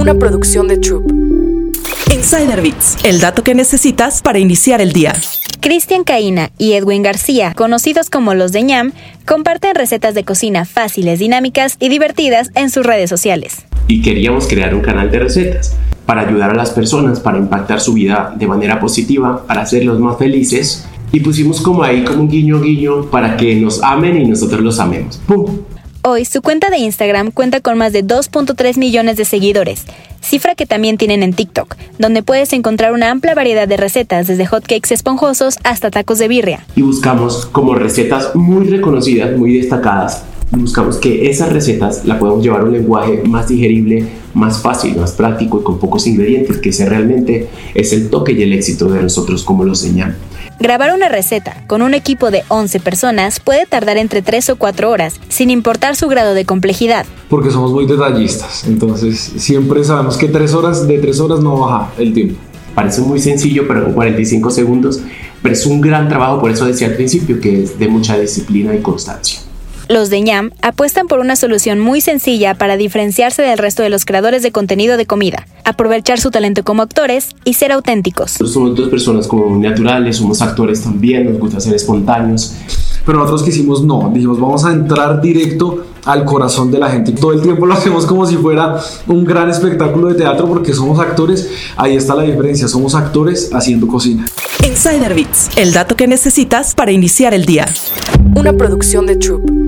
una producción de Troop. Insider Bits, el dato que necesitas para iniciar el día. Cristian Caína y Edwin García, conocidos como los de ñam, comparten recetas de cocina fáciles, dinámicas y divertidas en sus redes sociales. Y queríamos crear un canal de recetas para ayudar a las personas, para impactar su vida de manera positiva, para hacerlos más felices. Y pusimos como ahí como un guiño guiño para que nos amen y nosotros los amemos. ¡Pum! Hoy su cuenta de Instagram cuenta con más de 2.3 millones de seguidores, cifra que también tienen en TikTok, donde puedes encontrar una amplia variedad de recetas desde hotcakes esponjosos hasta tacos de birria. Y buscamos como recetas muy reconocidas, muy destacadas. Buscamos que esas recetas la podemos llevar a un lenguaje más digerible, más fácil, más práctico y con pocos ingredientes, que ese realmente es el toque y el éxito de nosotros como lo señalan. Grabar una receta con un equipo de 11 personas puede tardar entre 3 o 4 horas, sin importar su grado de complejidad. Porque somos muy detallistas, entonces siempre sabemos que 3 horas, de 3 horas no baja el tiempo. Parece muy sencillo, pero con 45 segundos, pero es un gran trabajo, por eso decía al principio que es de mucha disciplina y constancia. Los de ñam apuestan por una solución muy sencilla para diferenciarse del resto de los creadores de contenido de comida, aprovechar su talento como actores y ser auténticos. Somos dos personas como naturales, somos actores también, nos gusta ser espontáneos. Pero nosotros quisimos no, dijimos vamos a entrar directo al corazón de la gente. Todo el tiempo lo hacemos como si fuera un gran espectáculo de teatro porque somos actores. Ahí está la diferencia, somos actores haciendo cocina. Insider Bits, el dato que necesitas para iniciar el día. Una producción de Troop.